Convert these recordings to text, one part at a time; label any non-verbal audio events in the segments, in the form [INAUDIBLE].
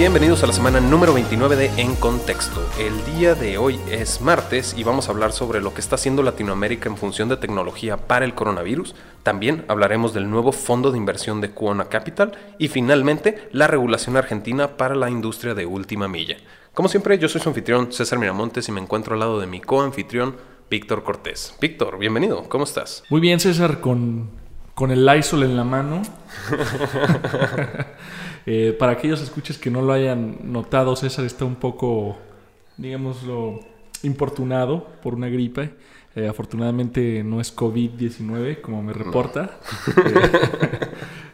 Bienvenidos a la semana número 29 de En Contexto. El día de hoy es martes y vamos a hablar sobre lo que está haciendo Latinoamérica en función de tecnología para el coronavirus. También hablaremos del nuevo fondo de inversión de Cuona Capital y finalmente la regulación argentina para la industria de última milla. Como siempre, yo soy su anfitrión César Miramontes y me encuentro al lado de mi coanfitrión Víctor Cortés. Víctor, bienvenido, ¿cómo estás? Muy bien, César, con, con el Lysol en la mano. [LAUGHS] Eh, para aquellos escuches que no lo hayan notado, César está un poco, digámoslo, importunado por una gripe. Eh, afortunadamente no es COVID-19, como me reporta. [LAUGHS]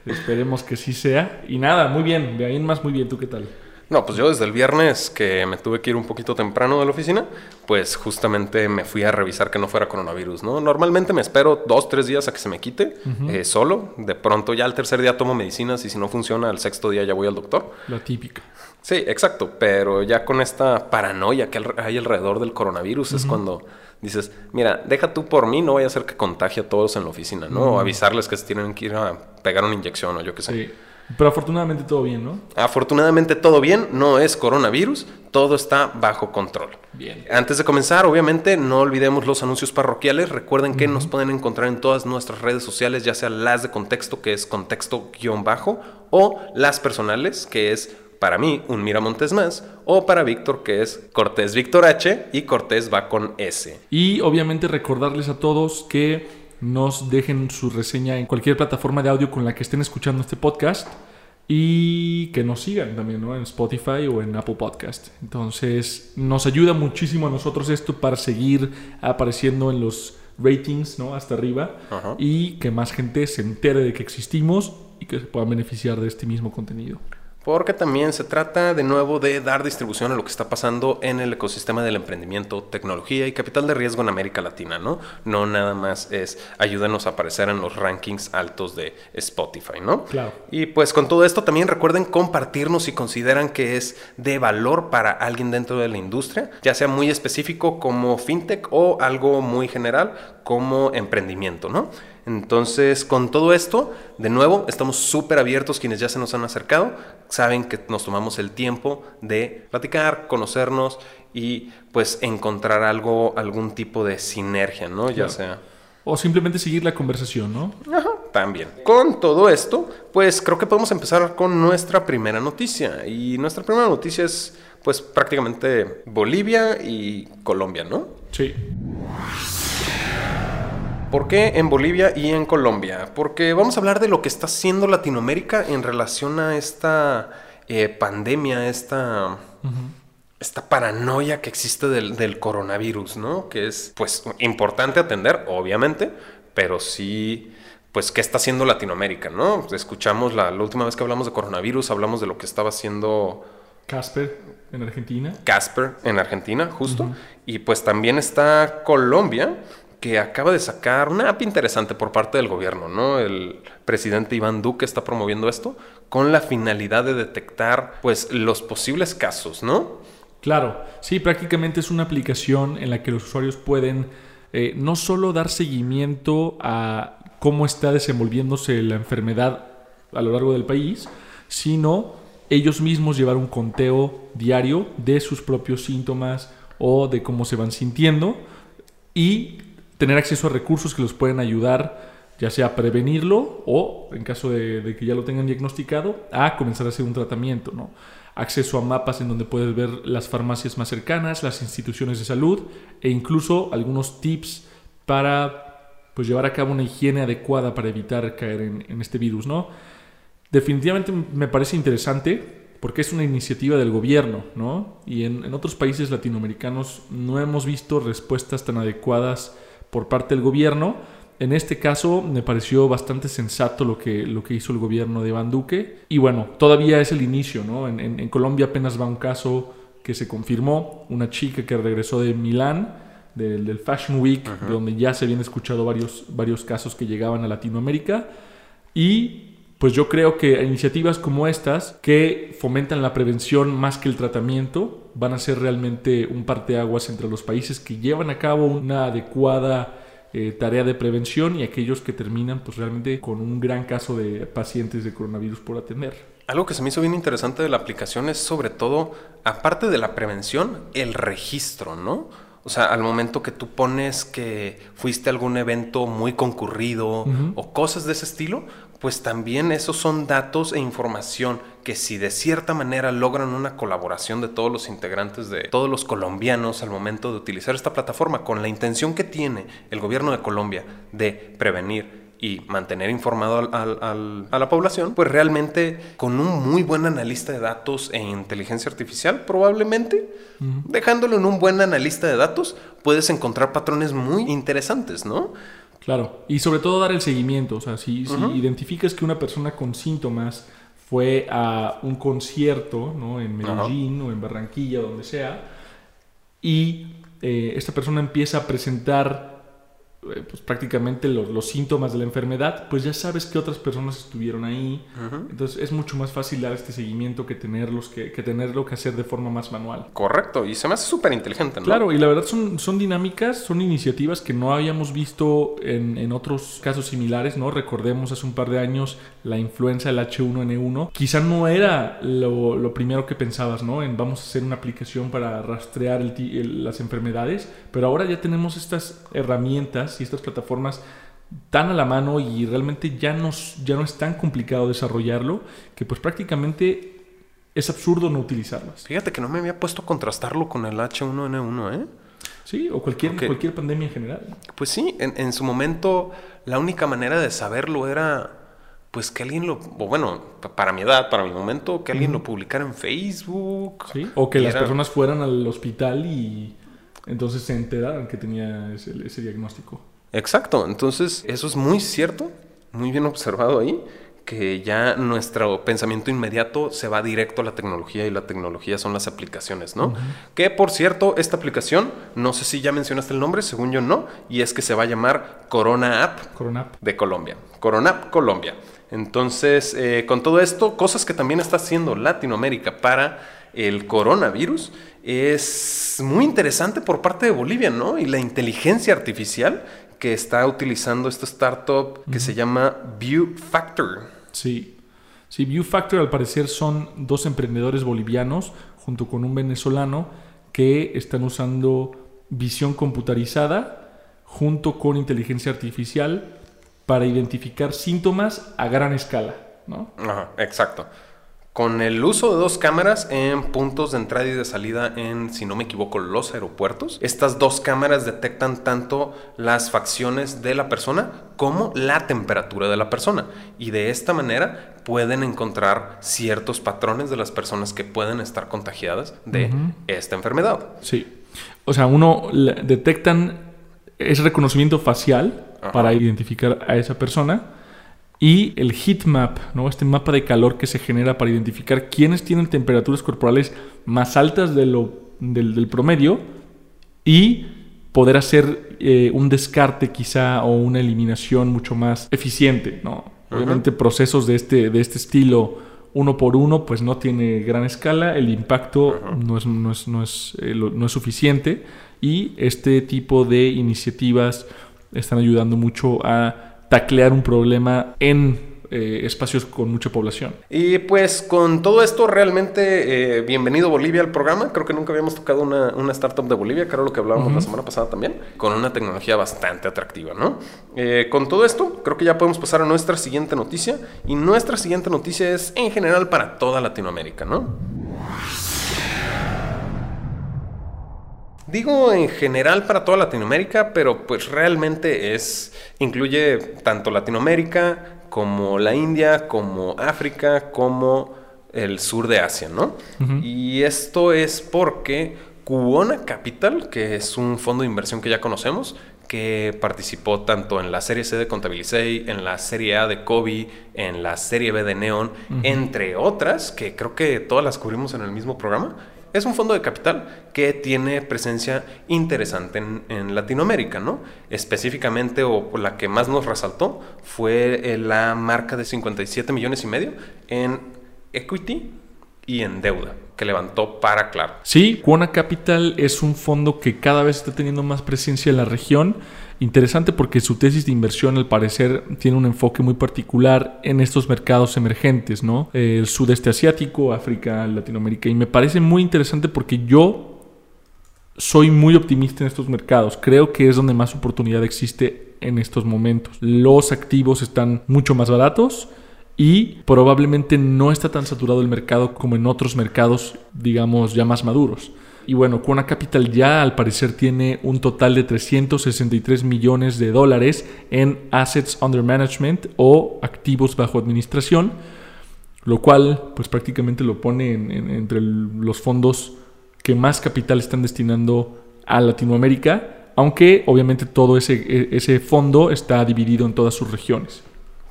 Eh, esperemos que sí sea. Y nada, muy bien. De ahí en más, muy bien. ¿Tú qué tal? No, pues yo desde el viernes que me tuve que ir un poquito temprano de la oficina, pues justamente me fui a revisar que no fuera coronavirus, ¿no? Normalmente me espero dos, tres días a que se me quite eh, solo. De pronto ya al tercer día tomo medicinas y si no funciona, al sexto día ya voy al doctor. La típica. Sí, exacto. Pero ya con esta paranoia que hay alrededor del coronavirus es cuando dices, mira, deja tú por mí, no vaya a ser que contagie a todos en la oficina, ¿no? O avisarles que se tienen que ir a pegar una inyección o yo qué sé. Sí. Pero afortunadamente todo bien, ¿no? Afortunadamente todo bien, no es coronavirus, todo está bajo control. Bien. Antes de comenzar, obviamente, no olvidemos los anuncios parroquiales. Recuerden que nos pueden encontrar en todas nuestras redes sociales, ya sea las de contexto, que es contexto-bajo, o las personales, que es para mí un Miramontes más, o para Víctor, que es Cortés Víctor H, y Cortés va con S. Y obviamente recordarles a todos que nos dejen su reseña en cualquier plataforma de audio con la que estén escuchando este podcast y que nos sigan también ¿no? en Spotify o en Apple Podcast. Entonces nos ayuda muchísimo a nosotros esto para seguir apareciendo en los ratings ¿no? hasta arriba y que más gente se entere de que existimos y que se puedan beneficiar de este mismo contenido porque también se trata de nuevo de dar distribución a lo que está pasando en el ecosistema del emprendimiento, tecnología y capital de riesgo en América Latina, ¿no? No nada más es ayúdanos a aparecer en los rankings altos de Spotify, ¿no? Claro. Y pues con todo esto también recuerden compartirnos si consideran que es de valor para alguien dentro de la industria, ya sea muy específico como fintech o algo muy general como emprendimiento, ¿no? Entonces, con todo esto, de nuevo, estamos súper abiertos quienes ya se nos han acercado. Saben que nos tomamos el tiempo de platicar, conocernos y pues encontrar algo, algún tipo de sinergia, ¿no? Ya sea. O simplemente seguir la conversación, ¿no? Ajá, también. Con todo esto, pues creo que podemos empezar con nuestra primera noticia. Y nuestra primera noticia es, pues, prácticamente Bolivia y Colombia, ¿no? Sí. ¿Por qué en Bolivia y en Colombia? Porque vamos a hablar de lo que está haciendo Latinoamérica en relación a esta eh, pandemia, esta, esta paranoia que existe del, coronavirus, ¿no? Que es, pues, importante atender, obviamente, pero sí pues qué está haciendo Latinoamérica, ¿no? Escuchamos la, última vez que hablamos de coronavirus, hablamos de lo que estaba haciendo Casper en Argentina. Casper en Argentina, justo. Y pues también está Colombia, que acaba de sacar una app interesante por parte del gobierno, ¿no? El presidente Iván Duque está promoviendo esto con la finalidad de detectar, pues, los posibles casos, ¿no? Claro, sí, prácticamente es una aplicación en la que los usuarios pueden eh, no solo dar seguimiento a cómo está desenvolviéndose la enfermedad a lo largo del país, sino ellos mismos llevar un conteo diario de sus propios síntomas o de cómo se van sintiendo y tener acceso a recursos que los pueden ayudar, ya sea a prevenirlo o, en caso de, que ya lo tengan diagnosticado, a comenzar a hacer un tratamiento, ¿no? Acceso a mapas en donde puedes ver las farmacias más cercanas, las instituciones de salud e incluso algunos tips para pues, llevar a cabo una higiene adecuada para evitar caer en, este virus, ¿no? Definitivamente me parece interesante porque es una iniciativa del gobierno, ¿no? Y en, en otros países latinoamericanos no hemos visto respuestas tan adecuadas por parte del gobierno. En este caso me pareció bastante sensato lo que, lo que hizo el gobierno de Iván Duque. Y bueno, todavía es el inicio, ¿no? En, Colombia apenas va un caso que se confirmó, una chica que regresó de Milán, del, Fashion Week, donde ya se habían escuchado varios, varios casos que llegaban a Latinoamérica. Y pues yo creo que iniciativas como estas, que fomentan la prevención más que el tratamiento, van a ser realmente un parteaguas entre los países que llevan a cabo una adecuada eh, tarea de prevención y aquellos que terminan pues realmente con un gran caso de pacientes de coronavirus por atender. Algo que se me hizo bien interesante de la aplicación es sobre todo, aparte de la prevención, el registro, ¿no? O sea, al momento que tú pones que fuiste a algún evento muy concurrido o cosas de ese estilo, pues también esos son datos e información que si de cierta manera logran una colaboración de todos los integrantes, de todos los colombianos al momento de utilizar esta plataforma, con la intención que tiene el gobierno de Colombia de prevenir y mantener informado a la población, pues realmente con un muy buen analista de datos e inteligencia artificial, probablemente, dejándolo en un buen analista de datos, puedes encontrar patrones muy interesantes, ¿no? Claro, y sobre todo dar el seguimiento, o sea, si, identificas que una persona con síntomas fue a un concierto, ¿no? En Medellín o en Barranquilla, donde sea, y eh, esta persona empieza a presentar pues prácticamente los, síntomas de la enfermedad, pues ya sabes que otras personas estuvieron ahí. Entonces es mucho más fácil dar este seguimiento que tenerlos, que, que, tenerlo que hacer de forma más manual. Correcto, y se me hace súper inteligente, ¿no? Claro, y la verdad son, son dinámicas, son iniciativas que no habíamos visto en, en otros casos similares, ¿no? Recordemos hace un par de años la influenza del H1N1. Quizá no era lo, lo primero que pensabas, ¿no? En vamos a hacer una aplicación para rastrear las enfermedades, pero ahora ya tenemos estas herramientas y estas plataformas tan a la mano y realmente ya, nos, ya no es tan complicado desarrollarlo que pues prácticamente es absurdo no utilizarlas. Fíjate que no me había puesto a contrastarlo con el H1N1, ¿eh? Sí, o cualquier, cualquier pandemia en general. Pues sí, en, en, su momento la única manera de saberlo era, pues que alguien lo, o bueno, para mi edad, para mi momento, que alguien lo publicara en Facebook. Sí, o que las personas fueran al hospital y entonces se enteraron que tenía ese, diagnóstico. Exacto, entonces eso es muy cierto, muy bien observado ahí, que ya nuestro pensamiento inmediato se va directo a la tecnología y la tecnología son las aplicaciones, ¿no? Que por cierto, esta aplicación, no sé si ya mencionaste el nombre, según yo no, y es que se va a llamar Corona App, Corona App. de Colombia. Corona App Colombia. Entonces, eh, con todo esto, cosas que también está haciendo Latinoamérica para el coronavirus es muy interesante por parte de Bolivia, ¿no? Y la inteligencia artificial que está utilizando esta startup que se llama View Factor. Sí. Sí, View Factor al parecer son dos emprendedores bolivianos junto con un venezolano que están usando visión computarizada junto con inteligencia artificial para identificar síntomas a gran escala, ¿no? Ajá, exacto con el uso de dos cámaras en puntos de entrada y de salida en, si no me equivoco, los aeropuertos. Estas dos cámaras detectan tanto las facciones de la persona como la temperatura de la persona. Y de esta manera pueden encontrar ciertos patrones de las personas que pueden estar contagiadas de esta enfermedad. Sí. O sea, uno detectan ese reconocimiento facial para identificar a esa persona y el heat map, ¿no? este mapa de calor que se genera para identificar quiénes tienen temperaturas corporales más altas de lo, del, promedio y poder hacer eh, un descarte quizá o una eliminación mucho más eficiente. ¿no? Obviamente procesos de este, de este estilo uno por uno pues no tiene gran escala, el impacto no, es, no, es, no, es, eh, no es suficiente y este tipo de iniciativas están ayudando mucho a taclear un problema en eh, espacios con mucha población. Y pues con todo esto, realmente eh, bienvenido Bolivia al programa. Creo que nunca habíamos tocado una, startup de Bolivia, era lo que hablábamos la semana pasada también, con una tecnología bastante atractiva, ¿no? Eh, con todo esto, creo que ya podemos pasar a nuestra siguiente noticia. Y nuestra siguiente noticia es en general para toda Latinoamérica, ¿no? Digo en general para toda Latinoamérica, pero pues realmente es incluye tanto Latinoamérica como la India, como África, como el sur de Asia, ¿no? Y esto es porque Cubona Capital, que es un fondo de inversión que ya conocemos, que participó tanto en la serie C de Contabilisei, en la serie A de Kobe, en la serie B de Neon, entre otras, que creo que todas las cubrimos en el mismo programa es un fondo de capital que tiene presencia interesante en, Latinoamérica, ¿no? Específicamente, o la que más nos resaltó, fue eh, la marca de 57 millones y medio en equity y en deuda que levantó para Claro. Sí, Quona Capital es un fondo que cada vez está teniendo más presencia en la región. Interesante porque su tesis de inversión al parecer tiene un enfoque muy particular en estos mercados emergentes, ¿no? El sudeste asiático, África, Latinoamérica. Y me parece muy interesante porque yo soy muy optimista en estos mercados. Creo que es donde más oportunidad existe en estos momentos. Los activos están mucho más baratos y probablemente no está tan saturado el mercado como en otros mercados, digamos, ya más maduros. Y bueno, Quona Capital ya al parecer tiene un total de 363 millones de dólares en assets under management o activos bajo administración, lo cual pues prácticamente lo pone entre los fondos que más capital están destinando a Latinoamérica, aunque obviamente todo ese, e, ese fondo está dividido en todas sus regiones.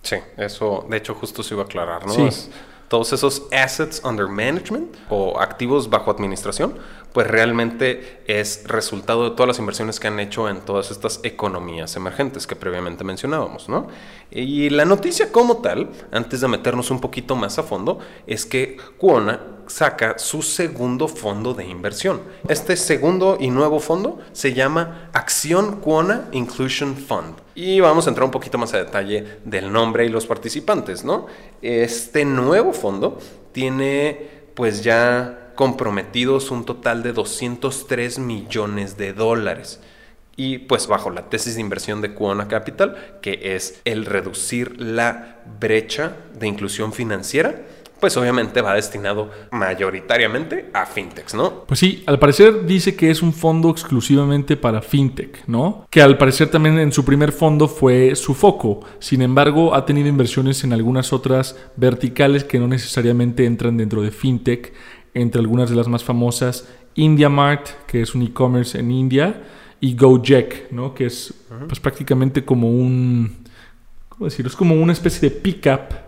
Sí, eso de hecho justo se iba a aclarar, ¿no? Sí. Todos esos assets under management o activos bajo administración pues realmente es resultado de todas las inversiones que han hecho en todas estas economías emergentes que previamente mencionábamos, ¿no? Y la noticia como tal, antes de meternos un poquito más a fondo, es que Quona saca su segundo fondo de inversión. Este segundo y nuevo fondo se llama Acción Quona Inclusion Fund. Y vamos a entrar un poquito más a detalle del nombre y los participantes, ¿no? Este nuevo fondo tiene pues ya comprometidos un total de 203 millones de dólares. Y pues bajo la tesis de inversión de Quona Capital, que es el reducir la brecha de inclusión financiera, pues obviamente va destinado mayoritariamente a fintechs, ¿no? Pues sí, al parecer dice que es un fondo exclusivamente para fintech, ¿no? Que al parecer también en su primer fondo fue su foco. Sin embargo, ha tenido inversiones en algunas otras verticales que no necesariamente entran dentro de fintech entre algunas de las más famosas, IndiaMart, que es un e-commerce en India, y Gojek, ¿no? que es pues, prácticamente como un, ¿cómo decirlo? Es como una especie de pickup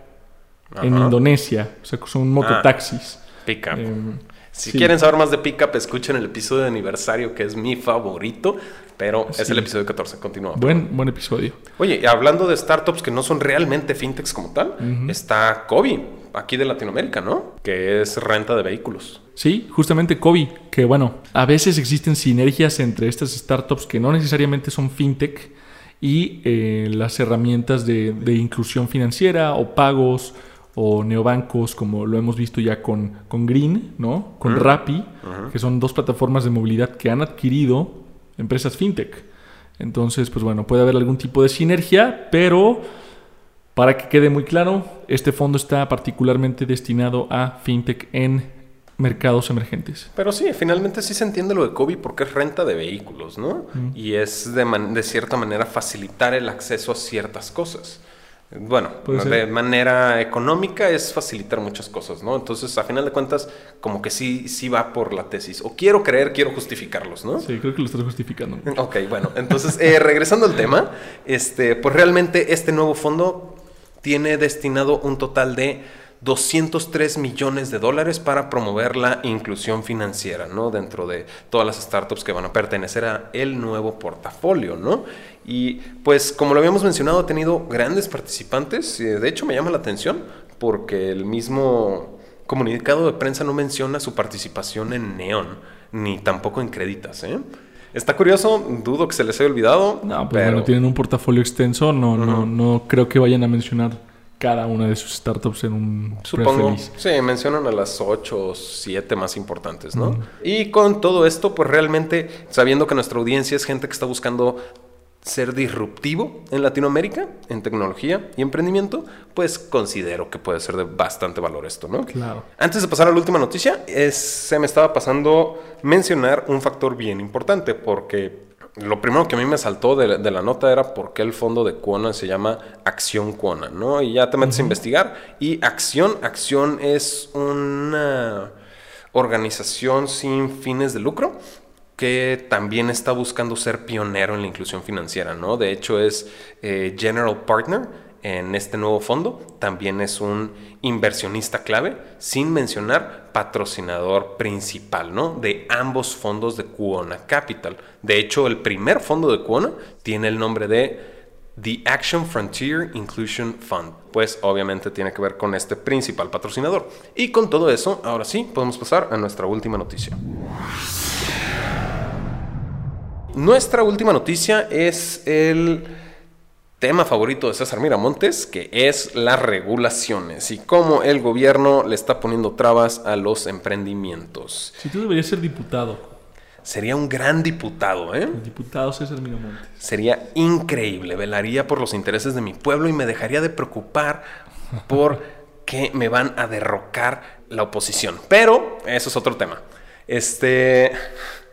en Indonesia, o sea, son mototaxis. Ah, pickup. Em, si quieren saber más de Pickup, escuchen el episodio de aniversario, que es mi favorito, pero es el episodio 14. Continúa. Buen, buen episodio. Oye, hablando de startups que no son realmente fintechs como tal, está Kobe, aquí de Latinoamérica, ¿no? Que es renta de vehículos. Sí, justamente Kobe, que bueno, a veces existen sinergias entre estas startups que no necesariamente son fintech y eh, las herramientas de, de inclusión financiera o pagos o neobancos, como lo hemos visto ya con, con Green, ¿no? Con Rappi, que son dos plataformas de movilidad que han adquirido empresas fintech. Entonces, pues bueno, puede haber algún tipo de sinergia, pero para que quede muy claro, este fondo está particularmente destinado a fintech en mercados emergentes. Pero sí, finalmente sí se entiende lo de Kobe porque es renta de vehículos, ¿no? Y es de, de cierta manera facilitar el acceso a ciertas cosas. Bueno, de manera económica es facilitar muchas cosas, ¿no? Entonces, a final de cuentas, como que sí, sí va por la tesis. O quiero creer, quiero justificarlos, ¿no? Sí, creo que lo estás justificando. Ok, bueno, entonces, eh, regresando al tema, este, pues realmente este nuevo fondo tiene destinado un total de 203 millones de dólares para promover la inclusión financiera, ¿no? Dentro de todas las startups que van a pertenecer a el nuevo portafolio, ¿no? Y pues como lo habíamos mencionado, ha tenido grandes participantes. De hecho, me llama la atención porque el mismo comunicado de prensa no menciona su participación en Neon, ni tampoco en Creditas, ¿eh? Está curioso, dudo que se les haya olvidado. No, pues pero... tienen un portafolio extenso, no, no, no creo que vayan a mencionar cada una de sus startups en un Supongo. Sí, mencionan a las 8 o 7 más importantes, ¿no? Y con todo esto, pues realmente, sabiendo que nuestra audiencia es gente que está buscando ser disruptivo en Latinoamérica, en tecnología y emprendimiento, pues considero que puede ser de bastante valor esto, ¿no? Claro. Antes de pasar a la última noticia, se me estaba pasando mencionar un factor bien importante, porque lo primero que a mí me saltó de, la nota era por qué el fondo de Quona se llama Acción Quona, ¿no? Y ya te metes a investigar. Y Acción, Acción es una organización sin fines de lucro que también está buscando ser pionero en la inclusión financiera, ¿no? De hecho es eh, General Partner en este nuevo fondo, también es un inversionista clave, sin mencionar patrocinador principal, ¿no? De ambos fondos de Quona Capital. De hecho, el primer fondo de Quona tiene el nombre de The Action Frontier Inclusion Fund. Pues obviamente tiene que ver con este principal patrocinador. Y con todo eso, ahora sí, podemos pasar a nuestra última noticia. nuestra última noticia es el tema favorito de César Miramontes, que es las regulaciones y cómo el gobierno le está poniendo trabas a los emprendimientos. Si tú deberías ser diputado. Sería un gran diputado, ¿eh? El diputado César Miramontes. Sería increíble, velaría por los intereses de mi pueblo y me dejaría de preocupar por [LAUGHS] que me van a derrocar la oposición. Pero eso es otro tema. Este...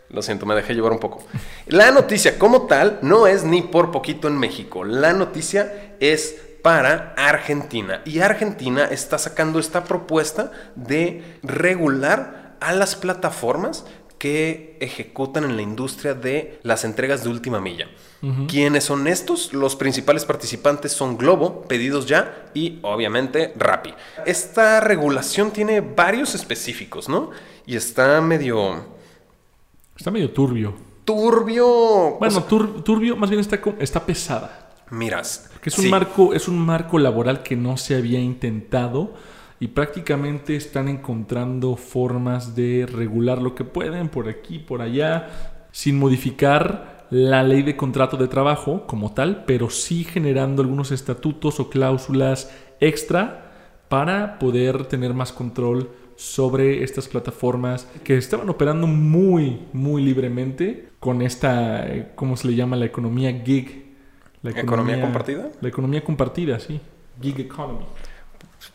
Lo siento, me dejé llevar un poco. La noticia como tal no es ni por poquito en México. La noticia es para Argentina. Y Argentina está sacando esta propuesta de regular a las plataformas que ejecutan en la industria de las entregas de última milla. ¿Quiénes son estos? Los principales participantes son Globo, Pedidos Ya y obviamente Rappi. Esta regulación tiene varios específicos, ¿no? Y está medio Está medio turbio. Turbio. Bueno, turbio más bien está, está pesada. Miras. Que es un marco, es un marco laboral que no se había intentado y prácticamente están encontrando formas de regular lo que pueden por aquí, por allá, sin modificar la ley de contrato de trabajo como tal, pero sí generando algunos estatutos o cláusulas extra para poder tener más control sobre estas plataformas que estaban operando muy, muy libremente con esta, eh, ¿cómo se le llama? La economía gig. La economía, compartida? La economía compartida, sí. Gig economy.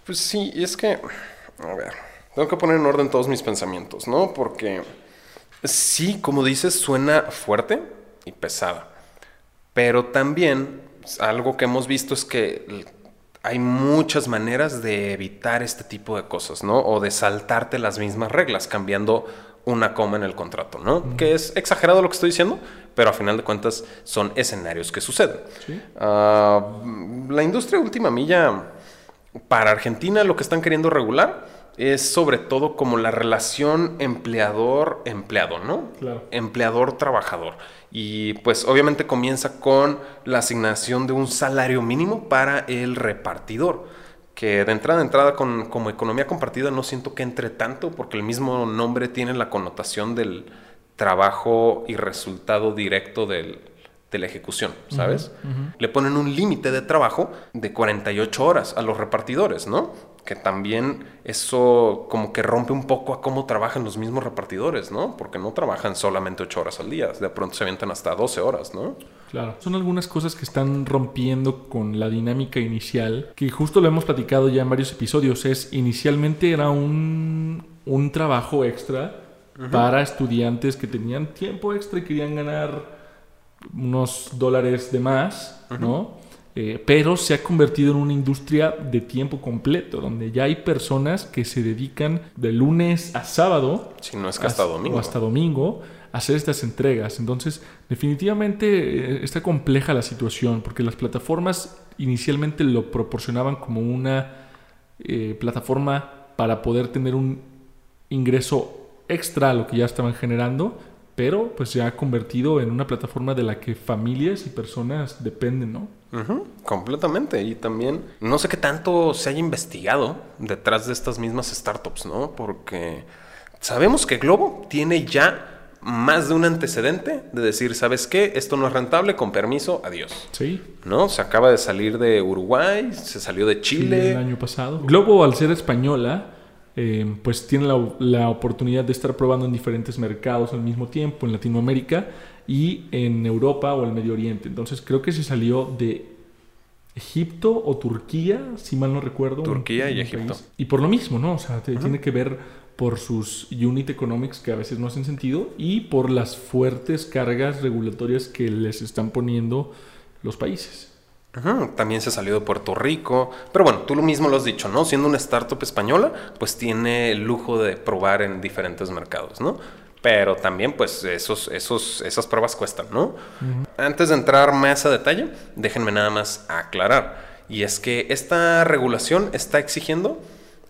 Pues sí, y es que, a ver, tengo que poner en orden todos mis pensamientos, ¿no? Porque sí, como dices, suena fuerte y pesada. Pero también algo que hemos visto es que hay muchas maneras de evitar este tipo de cosas, ¿no? O de saltarte las mismas reglas, cambiando una coma en el contrato, ¿no? Que es exagerado lo que estoy diciendo, pero a final de cuentas son escenarios que suceden. Ah, la industria última milla, para Argentina lo que están queriendo regular es sobre todo como la relación empleador-empleado, ¿no? Claro. Empleador-trabajador. Y pues obviamente comienza con la asignación de un salario mínimo para el repartidor. Que de entrada a entrada con, como economía compartida no siento que entre tanto porque el mismo nombre tiene la connotación del trabajo y resultado directo de la ejecución, ¿sabes? Le ponen un límite de trabajo de 48 horas a los repartidores, ¿no? Que también eso como que rompe un poco a cómo trabajan los mismos repartidores, ¿no? Porque no trabajan solamente 8 horas al día, de pronto se avientan hasta 12 horas, ¿no? Claro, son algunas cosas que están rompiendo con la dinámica inicial, que justo lo hemos platicado ya en varios episodios, es inicialmente era un, un trabajo extra para estudiantes que tenían tiempo extra y querían ganar unos dólares de más, ¿no? Eh, pero se ha convertido en una industria de tiempo completo, donde ya hay personas que se dedican de lunes a sábado. Si no es que hasta domingo. O hasta domingo a hacer estas entregas. Entonces, definitivamente eh, está compleja la situación, porque las plataformas inicialmente lo proporcionaban como una eh, plataforma para poder tener un ingreso extra a lo que ya estaban generando, pero pues se ha convertido en una plataforma de la que familias y personas dependen, ¿no? Completamente. Y también no sé qué tanto se haya investigado detrás de estas mismas startups, ¿no? Porque sabemos que Globo tiene ya más de un antecedente de decir, ¿sabes qué? Esto no es rentable, con permiso, adiós. Sí. ¿No? Se acaba de salir de Uruguay, se salió de Chile. el año pasado. Globo, al ser española, eh, pues tiene la, la, oportunidad de estar probando en diferentes mercados al mismo tiempo, en Latinoamérica y en Europa o el Medio Oriente. Entonces creo que se salió de Egipto o Turquía, si mal no recuerdo. Turquía y Egipto. Y por lo mismo, ¿no? O sea, tiene que ver por sus unit economics que a veces no hacen sentido y por las fuertes cargas regulatorias que les están poniendo los países. También se salió de Puerto Rico. Pero bueno, tú lo mismo lo has dicho, ¿no? Siendo una startup española, pues tiene el lujo de probar en diferentes mercados, ¿no? Pero también, pues, esos, esos, esas pruebas cuestan, ¿no? Antes de entrar más a detalle, déjenme nada más aclarar. Y es que esta regulación está exigiendo,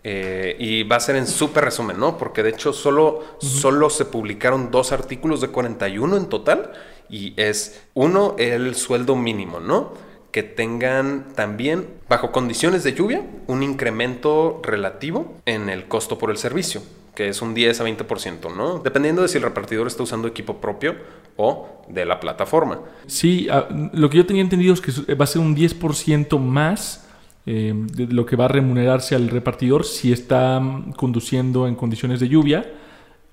eh, y va a ser en súper resumen, ¿no? Porque de hecho solo, solo se publicaron dos artículos de 41 en total. Y es, uno, el sueldo mínimo, ¿no? que tengan también, bajo condiciones de lluvia, un incremento relativo en el costo por el servicio. Que es un 10 a 20%, ¿no? Dependiendo de si el repartidor está usando equipo propio o de la plataforma. Sí, ah, lo que yo tenía entendido es que va a ser un 10% más eh, de lo que va a remunerarse al repartidor si está mm, conduciendo en condiciones de lluvia,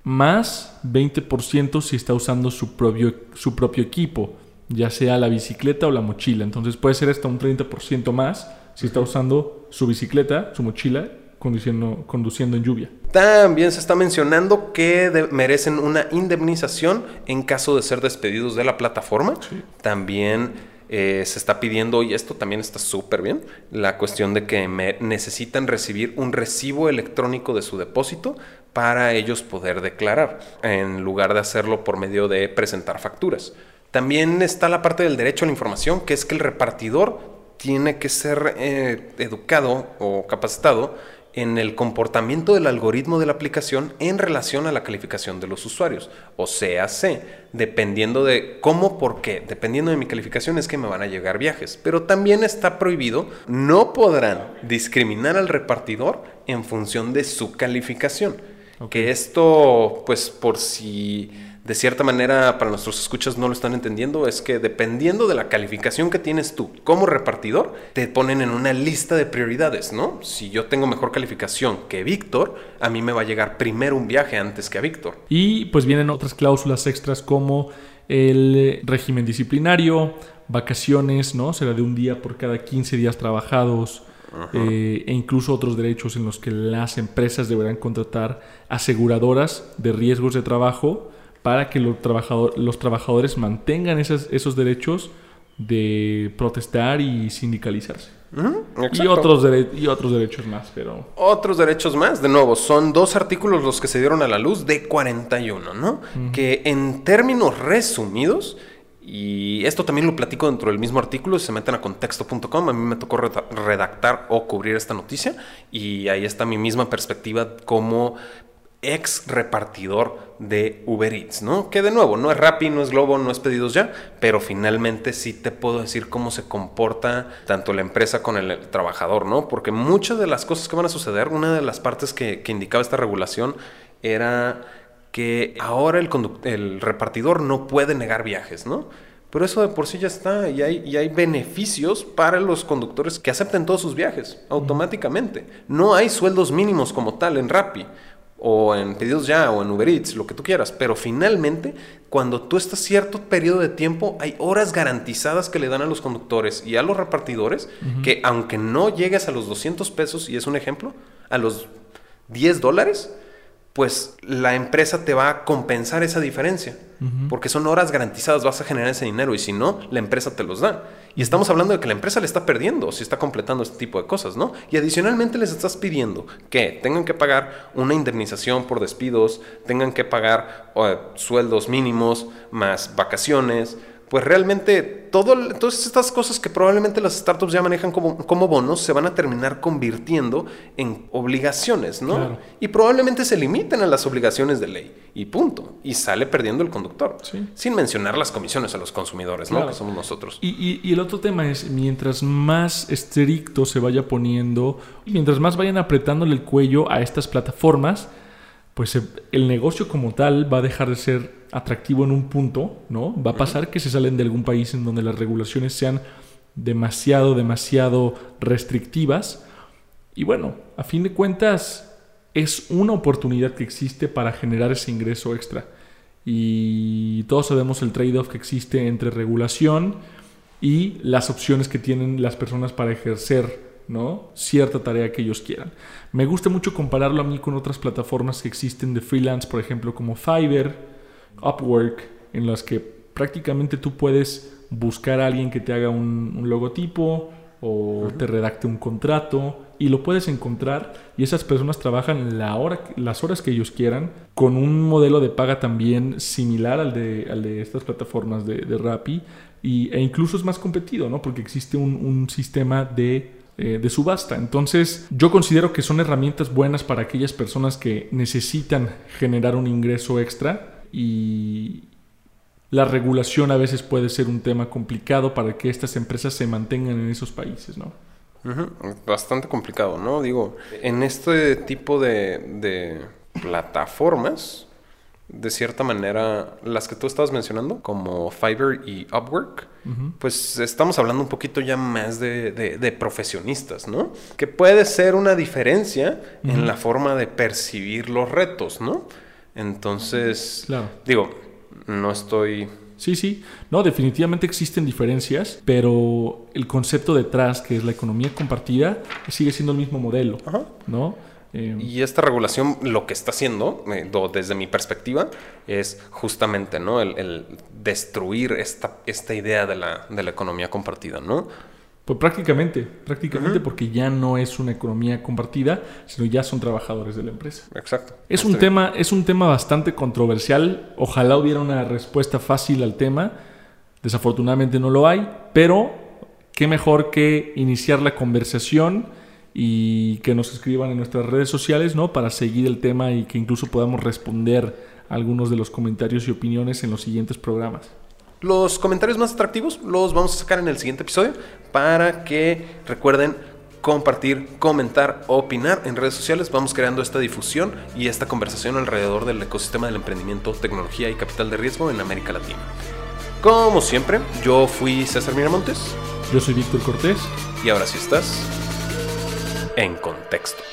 más 20% si está usando su propio, su propio equipo, ya sea la bicicleta o la mochila. Entonces puede ser hasta un 30% más si está usando su bicicleta, su mochila, conduciendo, conduciendo en lluvia. También se está mencionando que merecen una indemnización en caso de ser despedidos de la plataforma. También eh, se está pidiendo, y esto también está súper bien, la cuestión de que necesitan recibir un recibo electrónico de su depósito para ellos poder declarar, en lugar de hacerlo por medio de presentar facturas. También está la parte del derecho a la información, que es que el repartidor tiene que ser eh, educado o capacitado en el comportamiento del algoritmo de la aplicación en relación a la calificación de los usuarios. O sea, dependiendo de cómo, por qué, dependiendo de mi calificación es que me van a llegar viajes. Pero también está prohibido, no podrán discriminar al repartidor en función de su calificación. Que esto, pues por si de cierta manera para nuestros escuchas no lo están entendiendo, es que dependiendo de la calificación que tienes tú como repartidor, te ponen en una lista de prioridades, ¿no? Si yo tengo mejor calificación que Víctor, a mí me va a llegar primero un viaje antes que a Víctor. Y pues vienen otras cláusulas extras como el régimen disciplinario, vacaciones, ¿no? Será de un día por cada 15 días trabajados. Eh, e incluso otros derechos en los que las empresas deberán contratar aseguradoras de riesgos de trabajo para que los, los trabajadores mantengan esos derechos de protestar y sindicalizarse. y, otros y otros derechos más, pero... Otros derechos más, de nuevo, son dos artículos los que se dieron a la luz de 41, ¿no? Que en términos resumidos, y esto también lo platico dentro del mismo artículo, si se meten a contexto.com, a mí me tocó redactar o cubrir esta noticia, y ahí está mi misma perspectiva como ex repartidor de Uber Eats, ¿no? Que de nuevo, no es Rappi, no es Globo, no es pedidos ya, pero finalmente sí te puedo decir cómo se comporta tanto la empresa con el trabajador, ¿no? Porque muchas de las cosas que van a suceder, una de las partes que, indicaba esta regulación era que ahora el, el repartidor no puede negar viajes, ¿no? Pero eso de por sí ya está y hay, y hay beneficios para los conductores que acepten todos sus viajes automáticamente. No hay sueldos mínimos como tal en Rappi o en pedidos ya o en Uber Eats, lo que tú quieras, pero finalmente cuando tú estás cierto periodo de tiempo hay horas garantizadas que le dan a los conductores y a los repartidores que aunque no llegues a los 200 pesos, y es un ejemplo, a los 10 dólares, pues la empresa te va a compensar esa diferencia, porque son horas garantizadas, vas a generar ese dinero y si no, la empresa te los da. Y estamos hablando de que la empresa le está perdiendo si está completando este tipo de cosas, ¿no? Y adicionalmente les estás pidiendo que tengan que pagar una indemnización por despidos, tengan que pagar sueldos mínimos, más vacaciones, pues realmente todo, todas estas cosas que probablemente las startups ya manejan como, como bonos se van a terminar convirtiendo en obligaciones, ¿no? Y probablemente se limiten a las obligaciones de ley y punto. Y sale perdiendo el conductor. Sin mencionar las comisiones a los consumidores, ¿no? Que somos nosotros. Y, y, el otro tema es, mientras más estricto se vaya poniendo, mientras más vayan apretándole el cuello a estas plataformas, pues el negocio como tal va a dejar de ser atractivo en un punto, ¿no? Va a pasar que se salen de algún país en donde las regulaciones sean demasiado, demasiado restrictivas. Y bueno, a fin de cuentas, es una oportunidad que existe para generar ese ingreso extra. Y todos sabemos el trade-off que existe entre regulación y las opciones que tienen las personas para ejercer ¿no? cierta tarea que ellos quieran. Me gusta mucho compararlo a mí con otras plataformas que existen de freelance, por ejemplo, como Fiverr, Upwork, en las que prácticamente tú puedes buscar a alguien que te haga un, logotipo o te redacte un contrato y lo puedes encontrar y esas personas trabajan la hora, las horas que ellos quieran con un modelo de paga también similar al de, al de estas plataformas de, de Rappi y, e incluso es más competido, ¿no? Porque existe un, un sistema de, eh, de subasta. Entonces yo considero que son herramientas buenas para aquellas personas que necesitan generar un ingreso extra y la regulación a veces puede ser un tema complicado para que estas empresas se mantengan en esos países, ¿no? Bastante complicado, ¿no? Digo, en este tipo de, plataformas, de cierta manera, las que tú estabas mencionando, como Fiverr y Upwork, pues estamos hablando un poquito ya más de, profesionistas, ¿no? Que puede ser una diferencia en la forma de percibir los retos, ¿no? Entonces, digo, no estoy Sí, sí. No, definitivamente existen diferencias, pero el concepto detrás, que es la economía compartida, sigue siendo el mismo modelo, ¿no? Eh, y esta regulación lo que está haciendo, eh, desde mi perspectiva, es justamente ¿no? el, destruir esta, esta idea de la, de la, economía compartida, ¿no? Pues prácticamente, prácticamente porque ya no es una economía compartida, sino ya son trabajadores de la empresa. Exacto. Es un, tema, es un tema bastante controversial. Ojalá hubiera una respuesta fácil al tema. Desafortunadamente no lo hay, pero qué mejor que iniciar la conversación y que nos escriban en nuestras redes sociales, ¿no? Para seguir el tema y que incluso podamos responder algunos de los comentarios y opiniones en los siguientes programas. Los comentarios más atractivos los vamos a sacar en el siguiente episodio para que recuerden compartir, comentar, opinar en redes sociales. Vamos creando esta difusión y esta conversación alrededor del ecosistema del emprendimiento, tecnología y capital de riesgo en América Latina. Como siempre, yo fui César Miramontes. Yo soy Víctor Cortés. Y ahora sí estás en contexto.